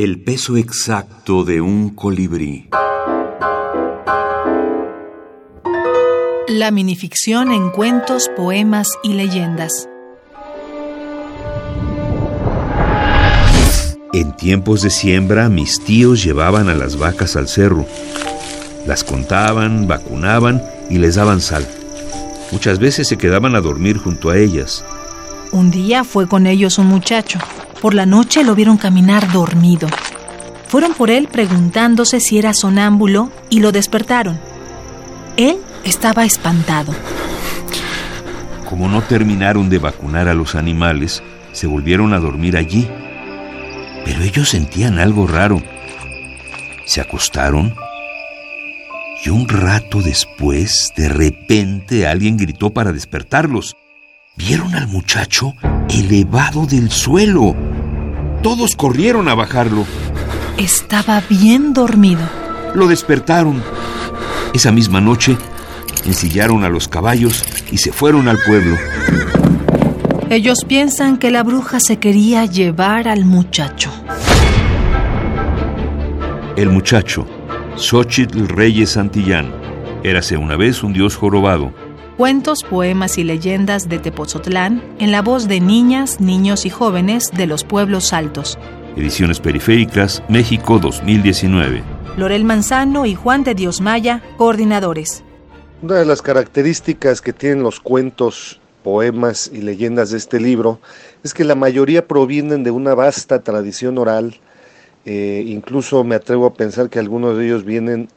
El peso exacto de un colibrí. La minificción en cuentos, poemas y leyendas. En tiempos de siembra, mis tíos llevaban a las vacas al cerro. Las contaban, vacunaban y les daban sal. Muchas veces se quedaban a dormir junto a ellas. Un día fue con ellos un muchacho. Por la noche lo vieron caminar dormido. Fueron por él preguntándose si era sonámbulo y lo despertaron. Él estaba espantado. Como no terminaron de vacunar a los animales, se volvieron a dormir allí. Pero ellos sentían algo raro. Se acostaron y un rato después, de repente, alguien gritó para despertarlos. Vieron al muchacho elevado del suelo. Todos corrieron a bajarlo. Estaba bien dormido. Lo despertaron. Esa misma noche, ensillaron a los caballos y se fueron al pueblo. Ellos piensan que la bruja se quería llevar al muchacho. El muchacho, Xochitl Reyes Santillán, érase una vez un dios jorobado Cuentos, poemas y leyendas de Tepozotlán en la voz de niñas, niños y jóvenes de los pueblos altos. Ediciones Periféricas, México 2019. Lorel Manzano y Juan de Dios Maya, coordinadores. Una de las características que tienen los cuentos, poemas y leyendas de este libro es que la mayoría provienen de una vasta tradición oral. Eh, incluso me atrevo a pensar que algunos de ellos vienen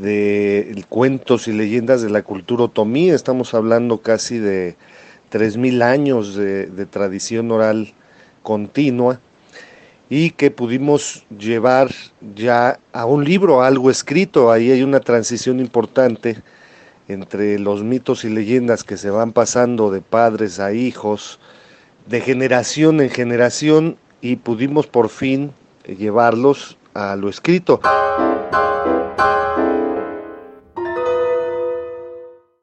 de cuentos y leyendas de la cultura otomí. Estamos hablando casi de 3.000 años de, de, tradición oral continua y que pudimos llevar ya a un libro, a algo escrito. Ahí hay una transición importante entre los mitos y leyendas que se van pasando de padres a hijos, de generación en generación y pudimos por fin llevarlos a lo escrito.